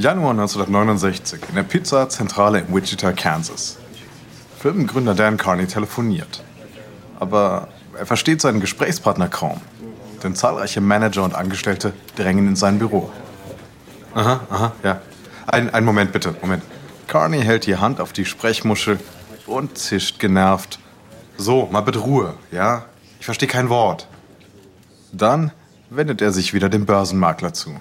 Januar 1969 in der Pizza-Zentrale in Wichita, Kansas. Firmengründer Dan Carney telefoniert. Aber er versteht seinen Gesprächspartner kaum. Denn zahlreiche Manager und Angestellte drängen in sein Büro. Aha, aha, ja. Ein, einen Moment bitte, Moment. Carney hält die Hand auf die Sprechmuschel und zischt genervt. So, mal bitte Ruhe, ja? Ich verstehe kein Wort. Dann wendet er sich wieder dem Börsenmakler zu.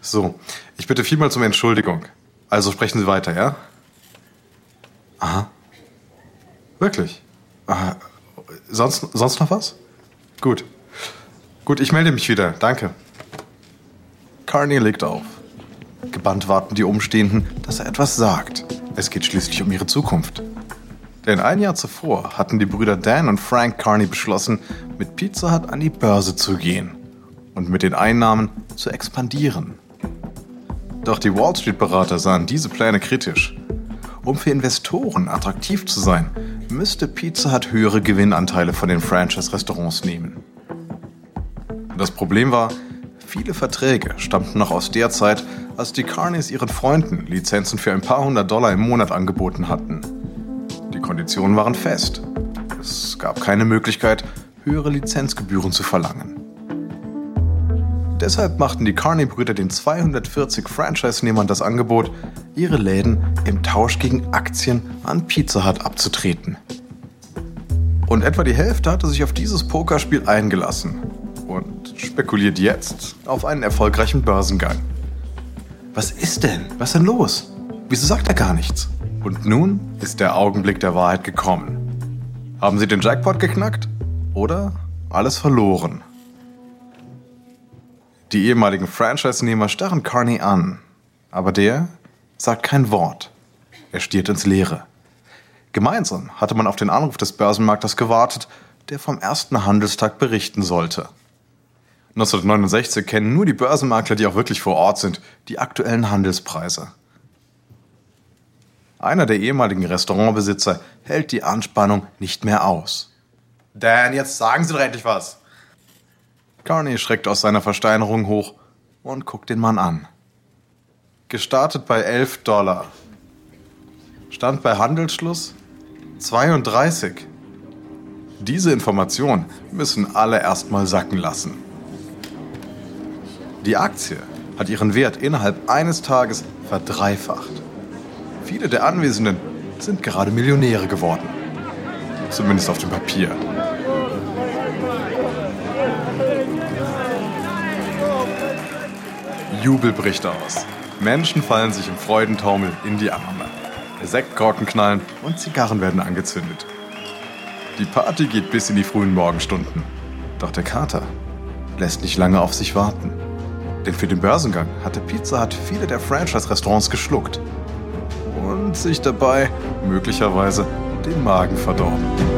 So, ich bitte vielmals um Entschuldigung. Also sprechen Sie weiter, ja? Aha. Wirklich? Aha. Sonst, sonst noch was? Gut. Gut, ich melde mich wieder. Danke. Carney legt auf. Gebannt warten die Umstehenden, dass er etwas sagt. Es geht schließlich um ihre Zukunft. Denn ein Jahr zuvor hatten die Brüder Dan und Frank Carney beschlossen, mit Pizza Hut an die Börse zu gehen und mit den Einnahmen zu expandieren. Doch die Wall Street-Berater sahen diese Pläne kritisch. Um für Investoren attraktiv zu sein, müsste Pizza Hut höhere Gewinnanteile von den Franchise-Restaurants nehmen. Das Problem war, viele Verträge stammten noch aus der Zeit, als die Carneys ihren Freunden Lizenzen für ein paar hundert Dollar im Monat angeboten hatten. Die Konditionen waren fest. Es gab keine Möglichkeit, höhere Lizenzgebühren zu verlangen. Deshalb machten die Carney-Brüder den 240 Franchise-Nehmern das Angebot, ihre Läden im Tausch gegen Aktien an Pizza Hut abzutreten. Und etwa die Hälfte hatte sich auf dieses Pokerspiel eingelassen und spekuliert jetzt auf einen erfolgreichen Börsengang. Was ist denn? Was ist denn los? Wieso sagt er gar nichts? Und nun ist der Augenblick der Wahrheit gekommen. Haben Sie den Jackpot geknackt? Oder alles verloren? Die ehemaligen Franchise-Nehmer starren Carney an, aber der sagt kein Wort. Er stiert ins Leere. Gemeinsam hatte man auf den Anruf des Börsenmaklers gewartet, der vom ersten Handelstag berichten sollte. 1969 kennen nur die Börsenmakler, die auch wirklich vor Ort sind, die aktuellen Handelspreise. Einer der ehemaligen Restaurantbesitzer hält die Anspannung nicht mehr aus. Dan, jetzt sagen Sie doch endlich was. Carney schreckt aus seiner Versteinerung hoch und guckt den Mann an. Gestartet bei 11 Dollar. Stand bei Handelsschluss 32. Diese Information müssen alle erstmal sacken lassen. Die Aktie hat ihren Wert innerhalb eines Tages verdreifacht. Viele der Anwesenden sind gerade Millionäre geworden. Zumindest auf dem Papier. Jubel bricht aus. Menschen fallen sich im Freudentaumel in die Arme. Sektkorken knallen und Zigarren werden angezündet. Die Party geht bis in die frühen Morgenstunden. Doch der Kater lässt nicht lange auf sich warten. Denn für den Börsengang hatte Pizza Hut viele der Franchise-Restaurants geschluckt und sich dabei möglicherweise den Magen verdorben.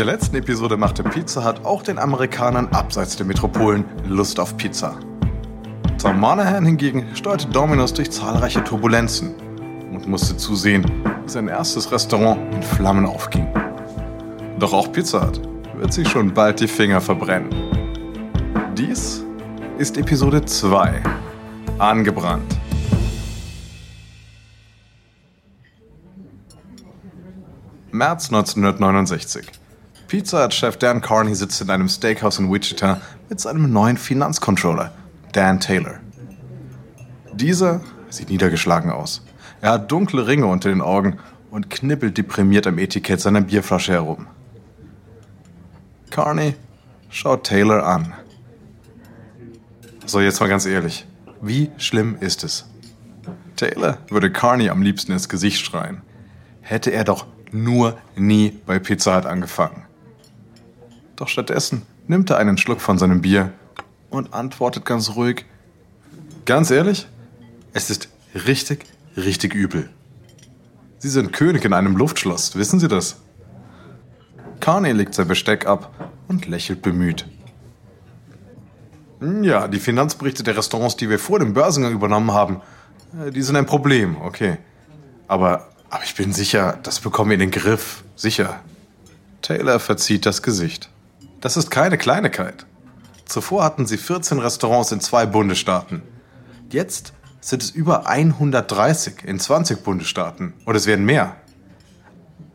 Der letzten Episode machte Pizza Hut auch den Amerikanern abseits der Metropolen Lust auf Pizza. Tom Monahan hingegen steuerte Domino's durch zahlreiche Turbulenzen und musste zusehen, wie sein erstes Restaurant in Flammen aufging. Doch auch Pizza Hut wird sich schon bald die Finger verbrennen. Dies ist Episode 2. Angebrannt. März 1969. Pizza Hut-Chef Dan Carney sitzt in einem Steakhouse in Wichita mit seinem neuen Finanzcontroller, Dan Taylor. Dieser sieht niedergeschlagen aus. Er hat dunkle Ringe unter den Augen und knippelt deprimiert am Etikett seiner Bierflasche herum. Carney schaut Taylor an. So, jetzt mal ganz ehrlich. Wie schlimm ist es? Taylor würde Carney am liebsten ins Gesicht schreien. Hätte er doch nur nie bei Pizza Hut angefangen. Doch stattdessen nimmt er einen Schluck von seinem Bier und antwortet ganz ruhig. Ganz ehrlich, es ist richtig, richtig übel. Sie sind König in einem Luftschloss, wissen Sie das? Carney legt sein Besteck ab und lächelt bemüht. Ja, die Finanzberichte der Restaurants, die wir vor dem Börsengang übernommen haben, äh, die sind ein Problem, okay. Aber, aber ich bin sicher, das bekommen wir in den Griff. Sicher. Taylor verzieht das Gesicht. Das ist keine Kleinigkeit. Zuvor hatten sie 14 Restaurants in zwei Bundesstaaten. Jetzt sind es über 130 in 20 Bundesstaaten. Und es werden mehr.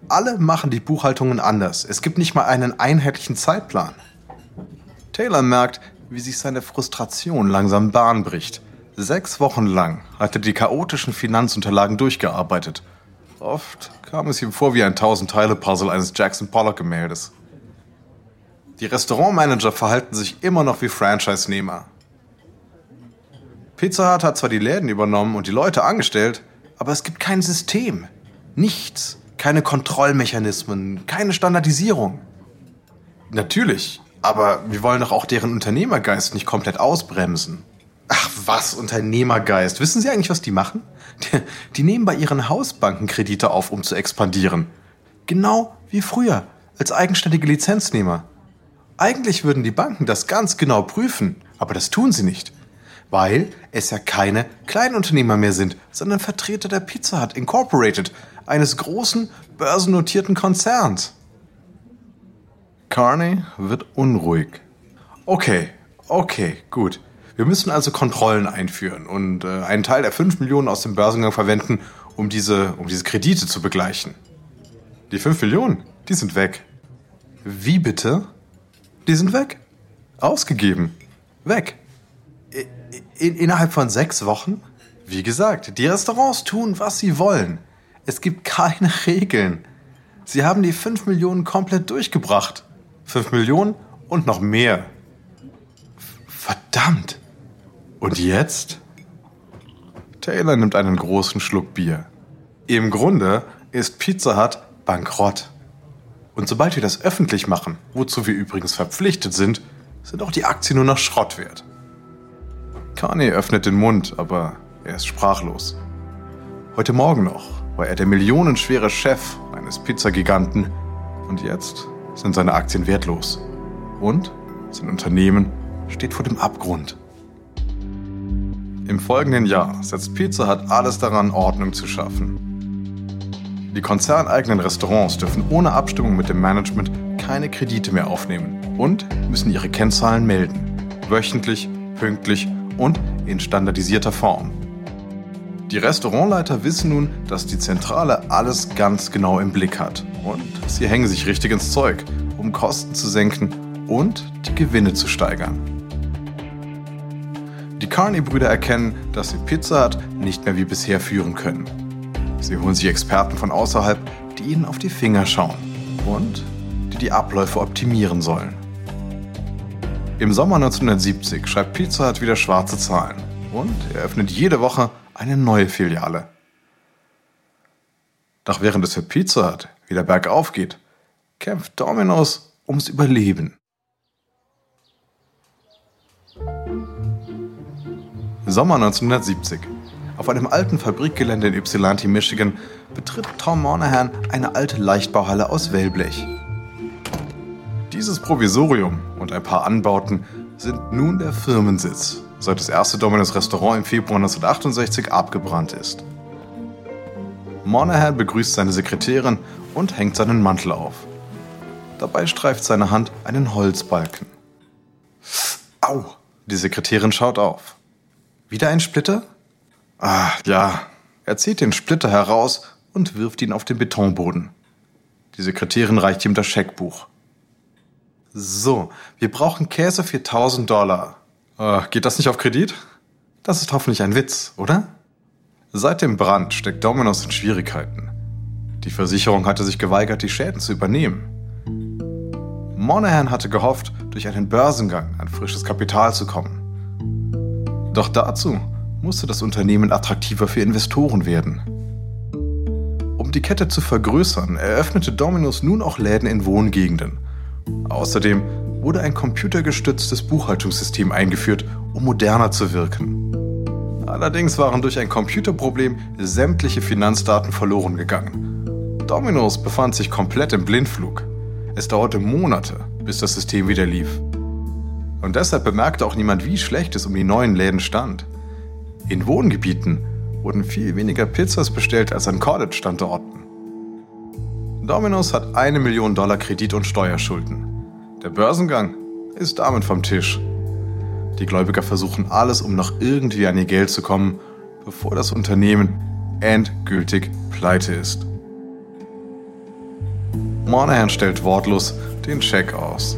Alle machen die Buchhaltungen anders. Es gibt nicht mal einen einheitlichen Zeitplan. Taylor merkt, wie sich seine Frustration langsam Bahn bricht. Sechs Wochen lang hat er die chaotischen Finanzunterlagen durchgearbeitet. Oft kam es ihm vor wie ein Tausend-Teile-Puzzle eines Jackson Pollock-Gemäldes. Die Restaurantmanager verhalten sich immer noch wie Franchise-Nehmer. Pizza Hut hat zwar die Läden übernommen und die Leute angestellt, aber es gibt kein System. Nichts. Keine Kontrollmechanismen, keine Standardisierung. Natürlich, aber wir wollen doch auch deren Unternehmergeist nicht komplett ausbremsen. Ach was, Unternehmergeist. Wissen Sie eigentlich, was die machen? Die, die nehmen bei ihren Hausbanken Kredite auf, um zu expandieren. Genau wie früher, als eigenständige Lizenznehmer. Eigentlich würden die Banken das ganz genau prüfen, aber das tun sie nicht. Weil es ja keine Kleinunternehmer mehr sind, sondern Vertreter der Pizza Hut Incorporated, eines großen börsennotierten Konzerns. Carney wird unruhig. Okay, okay, gut. Wir müssen also Kontrollen einführen und äh, einen Teil der 5 Millionen aus dem Börsengang verwenden, um diese, um diese Kredite zu begleichen. Die 5 Millionen, die sind weg. Wie bitte? Die sind weg. Ausgegeben. Weg. In, innerhalb von sechs Wochen? Wie gesagt, die Restaurants tun, was sie wollen. Es gibt keine Regeln. Sie haben die 5 Millionen komplett durchgebracht. 5 Millionen und noch mehr. Verdammt. Und jetzt? Taylor nimmt einen großen Schluck Bier. Im Grunde ist Pizza Hut bankrott. Und sobald wir das öffentlich machen, wozu wir übrigens verpflichtet sind, sind auch die Aktien nur noch Schrott wert. Kanye öffnet den Mund, aber er ist sprachlos. Heute Morgen noch war er der millionenschwere Chef eines Pizzagiganten und jetzt sind seine Aktien wertlos. Und sein Unternehmen steht vor dem Abgrund. Im folgenden Jahr setzt Pizza Hut alles daran, Ordnung zu schaffen. Die konzerneigenen Restaurants dürfen ohne Abstimmung mit dem Management keine Kredite mehr aufnehmen und müssen ihre Kennzahlen melden. Wöchentlich, pünktlich und in standardisierter Form. Die Restaurantleiter wissen nun, dass die Zentrale alles ganz genau im Blick hat. Und sie hängen sich richtig ins Zeug, um Kosten zu senken und die Gewinne zu steigern. Die Carney-Brüder erkennen, dass sie Pizza Hut nicht mehr wie bisher führen können. Sie holen sich Experten von außerhalb, die ihnen auf die Finger schauen und die die Abläufe optimieren sollen. Im Sommer 1970 schreibt Pizza Hut wieder schwarze Zahlen und eröffnet jede Woche eine neue Filiale. Doch während es für Pizza Hut wieder bergauf geht, kämpft Domino's ums Überleben. Sommer 1970. Auf einem alten Fabrikgelände in Ypsilanti, Michigan, betritt Tom Monahan eine alte Leichtbauhalle aus Wellblech. Dieses Provisorium und ein paar Anbauten sind nun der Firmensitz seit das erste Domino's Restaurant im Februar 1968 abgebrannt ist. Monahan begrüßt seine Sekretärin und hängt seinen Mantel auf. Dabei streift seine Hand einen Holzbalken. Au! Die Sekretärin schaut auf. Wieder ein Splitter? Ah, ja. Er zieht den Splitter heraus und wirft ihn auf den Betonboden. Die Sekretärin reicht ihm das Scheckbuch. So, wir brauchen Käse für 1000 Dollar. Äh, geht das nicht auf Kredit? Das ist hoffentlich ein Witz, oder? Seit dem Brand steckt Domino's in Schwierigkeiten. Die Versicherung hatte sich geweigert, die Schäden zu übernehmen. Monahan hatte gehofft, durch einen Börsengang an frisches Kapital zu kommen. Doch dazu musste das Unternehmen attraktiver für Investoren werden. Um die Kette zu vergrößern, eröffnete Domino's nun auch Läden in Wohngegenden. Außerdem wurde ein computergestütztes Buchhaltungssystem eingeführt, um moderner zu wirken. Allerdings waren durch ein Computerproblem sämtliche Finanzdaten verloren gegangen. Domino's befand sich komplett im Blindflug. Es dauerte Monate, bis das System wieder lief. Und deshalb bemerkte auch niemand, wie schlecht es um die neuen Läden stand. In Wohngebieten wurden viel weniger Pizzas bestellt als an College-Standorten. Domino's hat eine Million Dollar Kredit- und Steuerschulden. Der Börsengang ist damit vom Tisch. Die Gläubiger versuchen alles, um noch irgendwie an ihr Geld zu kommen, bevor das Unternehmen endgültig pleite ist. Monahan stellt wortlos den Scheck aus.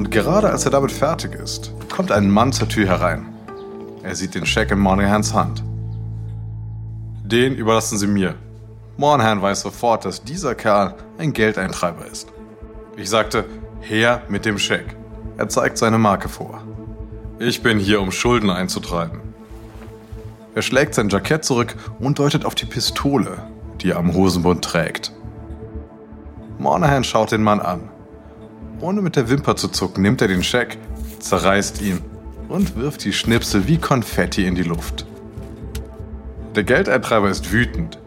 Und gerade als er damit fertig ist, kommt ein Mann zur Tür herein. Er sieht den Scheck in Monahans Hand. Den überlassen Sie mir. Monahan weiß sofort, dass dieser Kerl ein Geldeintreiber ist. Ich sagte, her mit dem Scheck. Er zeigt seine Marke vor. Ich bin hier, um Schulden einzutreiben. Er schlägt sein Jackett zurück und deutet auf die Pistole, die er am Hosenbund trägt. Monahan schaut den Mann an. Ohne mit der Wimper zu zucken, nimmt er den Scheck, zerreißt ihn und wirft die Schnipsel wie Konfetti in die Luft. Der Geldeintreiber ist wütend.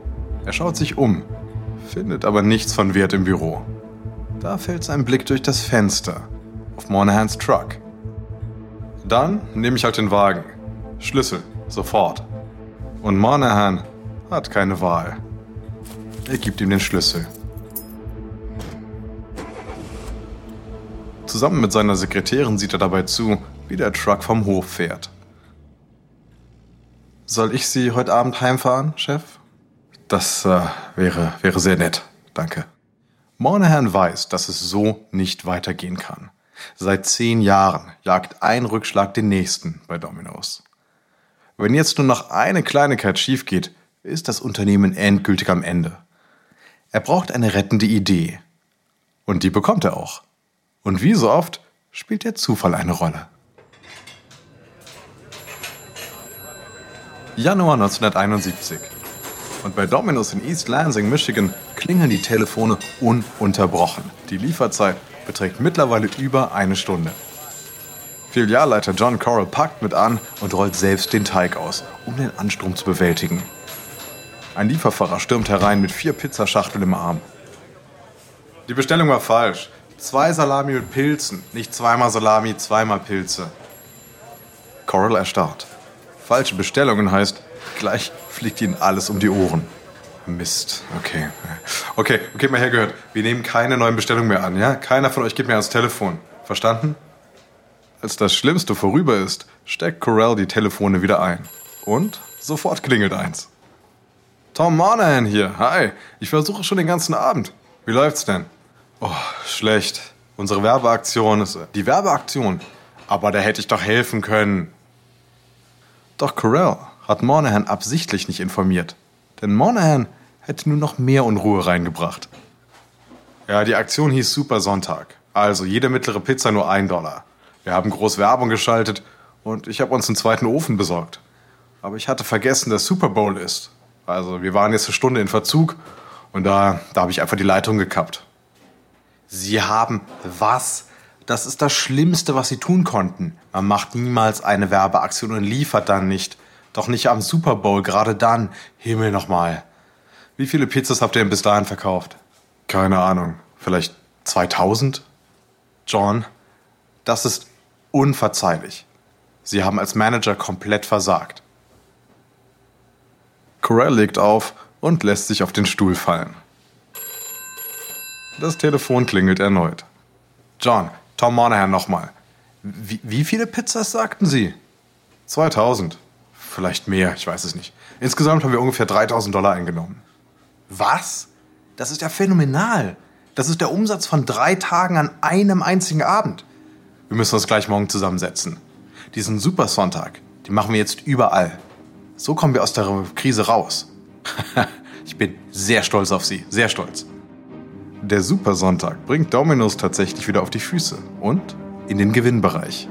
Er schaut sich um, findet aber nichts von Wert im Büro. Da fällt sein Blick durch das Fenster auf Monahans Truck. Dann nehme ich halt den Wagen. Schlüssel, sofort. Und Monahan hat keine Wahl. Er gibt ihm den Schlüssel. Zusammen mit seiner Sekretärin sieht er dabei zu, wie der Truck vom Hof fährt. Soll ich Sie heute Abend heimfahren, Chef? Das äh, wäre, wäre sehr nett, danke. Monahan weiß, dass es so nicht weitergehen kann. Seit zehn Jahren jagt ein Rückschlag den nächsten bei Domino's. Wenn jetzt nur noch eine Kleinigkeit schief geht, ist das Unternehmen endgültig am Ende. Er braucht eine rettende Idee. Und die bekommt er auch. Und wie so oft spielt der Zufall eine Rolle. Januar 1971. Und bei Domino's in East Lansing, Michigan, klingeln die Telefone ununterbrochen. Die Lieferzeit beträgt mittlerweile über eine Stunde. Filialleiter John Corral packt mit an und rollt selbst den Teig aus, um den Ansturm zu bewältigen. Ein Lieferfahrer stürmt herein mit vier Pizzaschachteln im Arm. Die Bestellung war falsch. Zwei Salami mit Pilzen, nicht zweimal Salami, zweimal Pilze. Coral erstarrt. Falsche Bestellungen heißt, gleich fliegt ihnen alles um die Ohren. Mist, okay. Okay, okay, mal hergehört. Wir nehmen keine neuen Bestellungen mehr an, ja? Keiner von euch geht mehr ans Telefon. Verstanden? Als das Schlimmste vorüber ist, steckt Corell die Telefone wieder ein. Und sofort klingelt eins. Tom Monahan hier. Hi. Ich versuche schon den ganzen Abend. Wie läuft's denn? Oh, schlecht. Unsere Werbeaktion ist. Die Werbeaktion? Aber da hätte ich doch helfen können. Doch Corell hat Monahan absichtlich nicht informiert. Denn Monahan hätte nur noch mehr Unruhe reingebracht. Ja, die Aktion hieß Super Sonntag. Also jede mittlere Pizza nur ein Dollar. Wir haben groß Werbung geschaltet und ich habe uns einen zweiten Ofen besorgt. Aber ich hatte vergessen, dass Super Bowl ist. Also wir waren jetzt eine Stunde in Verzug und da, da habe ich einfach die Leitung gekappt. Sie haben was? Das ist das Schlimmste, was Sie tun konnten. Man macht niemals eine Werbeaktion und liefert dann nicht. Doch nicht am Super Bowl, gerade dann. Himmel nochmal. Wie viele Pizzas habt ihr denn bis dahin verkauft? Keine Ahnung. Vielleicht 2000? John, das ist unverzeihlich. Sie haben als Manager komplett versagt. Corell legt auf und lässt sich auf den Stuhl fallen. Das Telefon klingelt erneut. John, Tom Monahan nochmal. Wie, wie viele Pizzas sagten Sie? 2000. Vielleicht mehr, ich weiß es nicht. Insgesamt haben wir ungefähr 3000 Dollar eingenommen. Was? Das ist ja phänomenal. Das ist der Umsatz von drei Tagen an einem einzigen Abend. Wir müssen uns gleich morgen zusammensetzen. Diesen Supersonntag, den machen wir jetzt überall. So kommen wir aus der Krise raus. ich bin sehr stolz auf Sie, sehr stolz. Der Supersonntag bringt Domino's tatsächlich wieder auf die Füße und in den Gewinnbereich.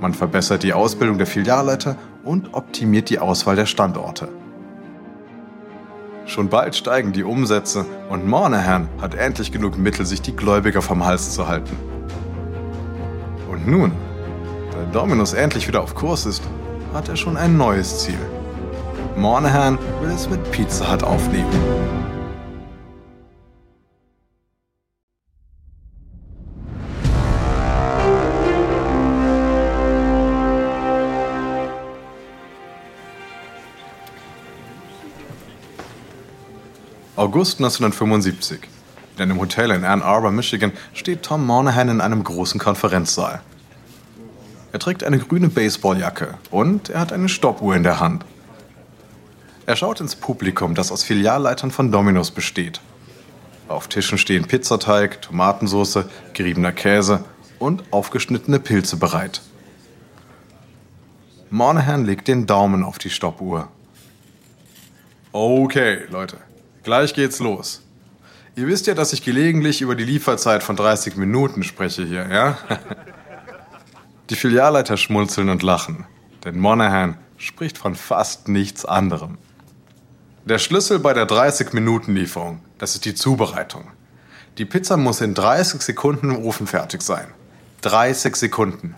Man verbessert die Ausbildung der Filialleiter und optimiert die Auswahl der Standorte. Schon bald steigen die Umsätze und Monahan hat endlich genug Mittel, sich die Gläubiger vom Hals zu halten. Und nun, da Dominus endlich wieder auf Kurs ist, hat er schon ein neues Ziel. Monahan will es mit Pizza Hut aufnehmen. August 1975. In einem Hotel in Ann Arbor, Michigan, steht Tom Monahan in einem großen Konferenzsaal. Er trägt eine grüne Baseballjacke und er hat eine Stoppuhr in der Hand. Er schaut ins Publikum, das aus Filialleitern von Domino's besteht. Auf Tischen stehen Pizzateig, Tomatensauce, geriebener Käse und aufgeschnittene Pilze bereit. Monahan legt den Daumen auf die Stoppuhr. Okay, Leute, Gleich geht's los. Ihr wisst ja, dass ich gelegentlich über die Lieferzeit von 30 Minuten spreche hier, ja? Die Filialleiter schmunzeln und lachen, denn Monahan spricht von fast nichts anderem. Der Schlüssel bei der 30-Minuten-Lieferung, das ist die Zubereitung. Die Pizza muss in 30 Sekunden im Ofen fertig sein. 30 Sekunden.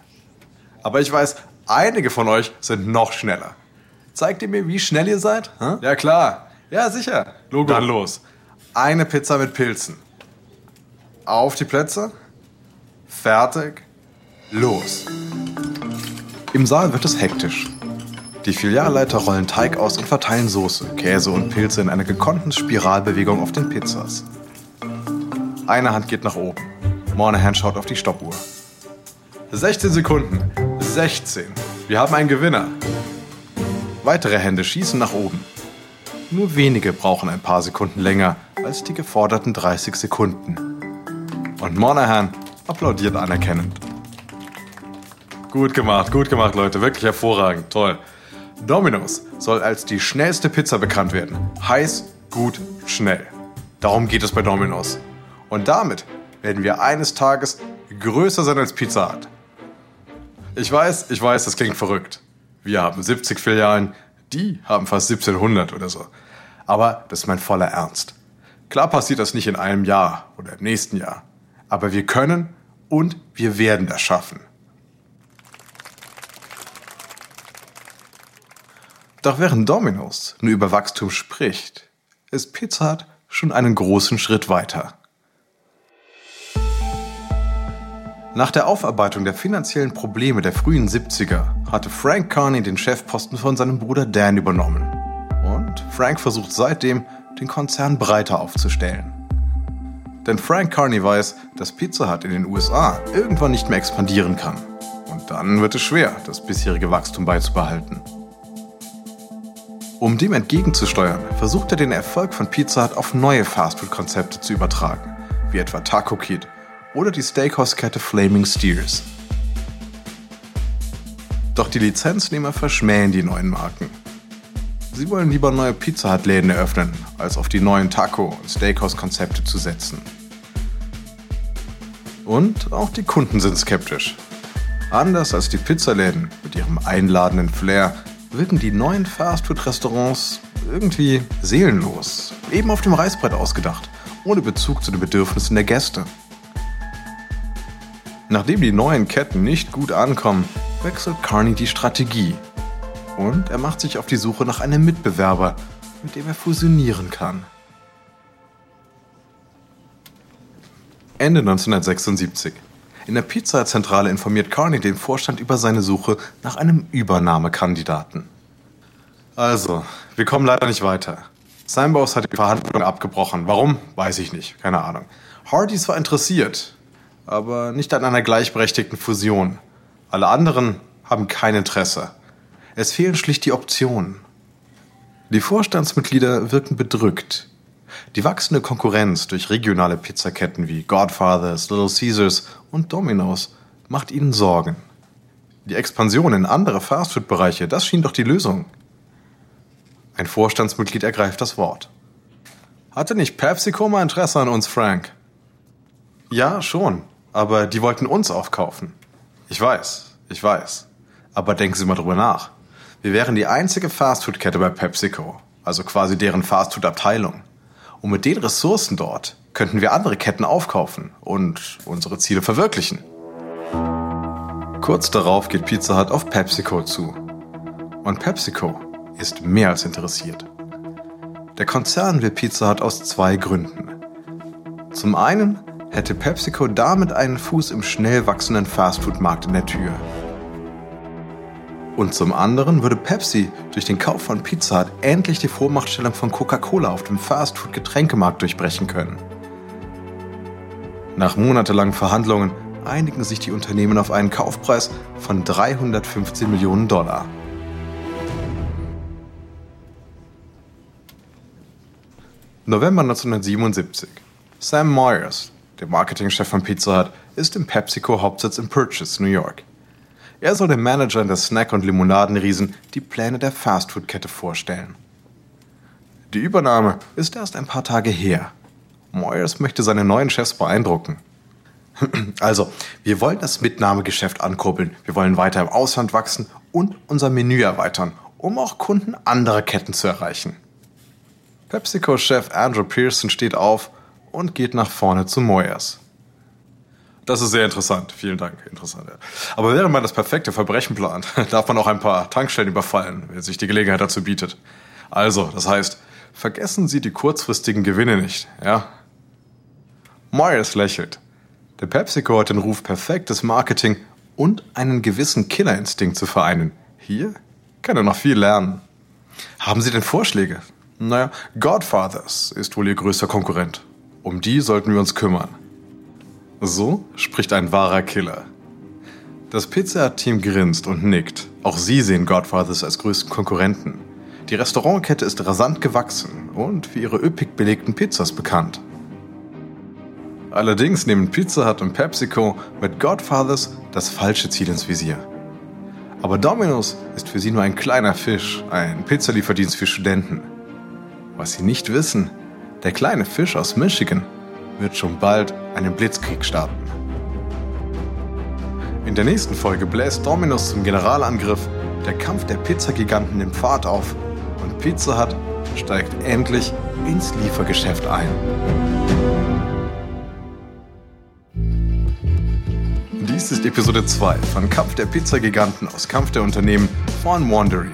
Aber ich weiß, einige von euch sind noch schneller. Zeigt ihr mir, wie schnell ihr seid? Hm? Ja klar, ja, sicher. Logo. Dann los. Eine Pizza mit Pilzen. Auf die Plätze. Fertig. Los. Im Saal wird es hektisch. Die Filialleiter rollen Teig aus und verteilen Soße, Käse und Pilze in einer gekonnten Spiralbewegung auf den Pizzas. Eine Hand geht nach oben. Monahan schaut auf die Stoppuhr. 16 Sekunden. 16. Wir haben einen Gewinner. Weitere Hände schießen nach oben. Nur wenige brauchen ein paar Sekunden länger als die geforderten 30 Sekunden. Und Monahan applaudiert anerkennend. Gut gemacht, gut gemacht, Leute. Wirklich hervorragend. Toll. Domino's soll als die schnellste Pizza bekannt werden. Heiß, gut, schnell. Darum geht es bei Domino's. Und damit werden wir eines Tages größer sein als Pizza Hut. Ich weiß, ich weiß, das klingt verrückt. Wir haben 70 Filialen, die haben fast 1700 oder so. Aber das ist mein voller Ernst. Klar passiert das nicht in einem Jahr oder im nächsten Jahr. Aber wir können und wir werden das schaffen. Doch während Domino's nur über Wachstum spricht, ist Pizza Hut schon einen großen Schritt weiter. Nach der Aufarbeitung der finanziellen Probleme der frühen 70er hatte Frank Carney den Chefposten von seinem Bruder Dan übernommen. Und Frank versucht seitdem, den Konzern breiter aufzustellen. Denn Frank Carney weiß, dass Pizza Hut in den USA irgendwann nicht mehr expandieren kann. Und dann wird es schwer, das bisherige Wachstum beizubehalten. Um dem entgegenzusteuern, versucht er den Erfolg von Pizza Hut auf neue Fastfood-Konzepte zu übertragen, wie etwa Taco Kid oder die Steakhouse-Kette Flaming Steers. Doch die Lizenznehmer verschmähen die neuen Marken. Sie wollen lieber neue Pizza Hut-Läden eröffnen, als auf die neuen Taco- und Steakhouse-Konzepte zu setzen. Und auch die Kunden sind skeptisch. Anders als die Pizzaläden mit ihrem einladenden Flair wirken die neuen Fastfood-Restaurants irgendwie seelenlos, eben auf dem Reißbrett ausgedacht, ohne Bezug zu den Bedürfnissen der Gäste. Nachdem die neuen Ketten nicht gut ankommen, wechselt Carney die Strategie. Und er macht sich auf die Suche nach einem Mitbewerber, mit dem er fusionieren kann. Ende 1976. In der Pizzazentrale informiert Carney den Vorstand über seine Suche nach einem Übernahmekandidaten. Also, wir kommen leider nicht weiter. Sandbox hat die Verhandlungen abgebrochen. Warum? Weiß ich nicht. Keine Ahnung. Hardy ist zwar interessiert, aber nicht an einer gleichberechtigten Fusion. Alle anderen haben kein Interesse. Es fehlen schlicht die Optionen. Die Vorstandsmitglieder wirken bedrückt. Die wachsende Konkurrenz durch regionale Pizzaketten wie Godfathers, Little Caesars und Domino's macht ihnen Sorgen. Die Expansion in andere Fastfood-Bereiche, das schien doch die Lösung. Ein Vorstandsmitglied ergreift das Wort. Hatte nicht PepsiCo mal Interesse an uns, Frank? Ja, schon. Aber die wollten uns aufkaufen. Ich weiß, ich weiß. Aber denken Sie mal drüber nach. Wir wären die einzige Fastfood-Kette bei PepsiCo. also quasi deren Fastfood-Abteilung. Und mit den Ressourcen dort könnten wir andere Ketten aufkaufen und unsere Ziele verwirklichen. Kurz darauf geht Pizza Hut auf PepsiCo zu. Und PepsiCo ist mehr als interessiert. Der Konzern will Pizza Hut aus zwei Gründen. Zum einen hätte PepsiCo damit einen Fuß im schnell wachsenden Fastfood-Markt in der Tür. Und zum anderen würde Pepsi durch den Kauf von Pizza Hut endlich die Vormachtstellung von Coca-Cola auf dem Fastfood-Getränkemarkt durchbrechen können. Nach monatelangen Verhandlungen einigen sich die Unternehmen auf einen Kaufpreis von 315 Millionen Dollar. November 1977. Sam Myers, der Marketingchef von Pizza Hut, ist im PepsiCo-Hauptsitz in Purchase, New York. Er soll dem Manager der Snack- und Limonadenriesen die Pläne der Fastfood-Kette vorstellen. Die Übernahme ist erst ein paar Tage her. Moyers möchte seine neuen Chefs beeindrucken. Also, wir wollen das Mitnahmegeschäft ankurbeln, wir wollen weiter im Ausland wachsen und unser Menü erweitern, um auch Kunden anderer Ketten zu erreichen. PepsiCo-Chef Andrew Pearson steht auf und geht nach vorne zu Moyers. Das ist sehr interessant. Vielen Dank. Interessant. Ja. Aber während man das perfekte Verbrechen plant, darf man auch ein paar Tankstellen überfallen, wenn sich die Gelegenheit dazu bietet. Also, das heißt, vergessen Sie die kurzfristigen Gewinne nicht, ja? Myers lächelt. Der PepsiCo hat den Ruf perfektes Marketing und einen gewissen Killerinstinkt zu vereinen. Hier kann er noch viel lernen. Haben Sie denn Vorschläge? Naja, Godfathers ist wohl Ihr größter Konkurrent. Um die sollten wir uns kümmern. So spricht ein wahrer Killer. Das Pizza-Team grinst und nickt. Auch sie sehen Godfathers als größten Konkurrenten. Die Restaurantkette ist rasant gewachsen und für ihre üppig belegten Pizzas bekannt. Allerdings nehmen Pizza Hut und PepsiCo mit Godfathers das falsche Ziel ins Visier. Aber Domino's ist für sie nur ein kleiner Fisch, ein Pizzalieferdienst für Studenten. Was sie nicht wissen, der kleine Fisch aus Michigan wird schon bald einen Blitzkrieg starten. In der nächsten Folge bläst Dominus zum Generalangriff, der Kampf der Pizzagiganten nimmt Fahrt auf und Pizza Hut steigt endlich ins Liefergeschäft ein. Dies ist Episode 2 von Kampf der Pizzagiganten aus Kampf der Unternehmen von Wandery.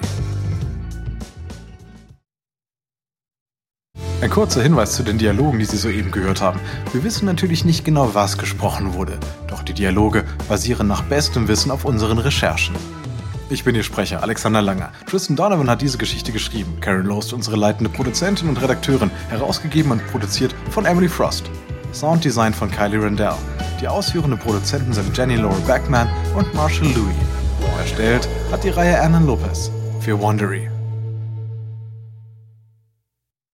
Ein kurzer Hinweis zu den Dialogen, die Sie soeben gehört haben. Wir wissen natürlich nicht genau, was gesprochen wurde, doch die Dialoge basieren nach bestem Wissen auf unseren Recherchen. Ich bin Ihr Sprecher, Alexander Langer. Tristan Donovan hat diese Geschichte geschrieben. Karen Lost, unsere leitende Produzentin und Redakteurin, herausgegeben und produziert von Emily Frost. Sounddesign von Kylie Rendell. Die ausführenden Produzenten sind Jenny Laura Beckman und Marshall Louis. Erstellt hat die Reihe Annan Lopez für Wandery.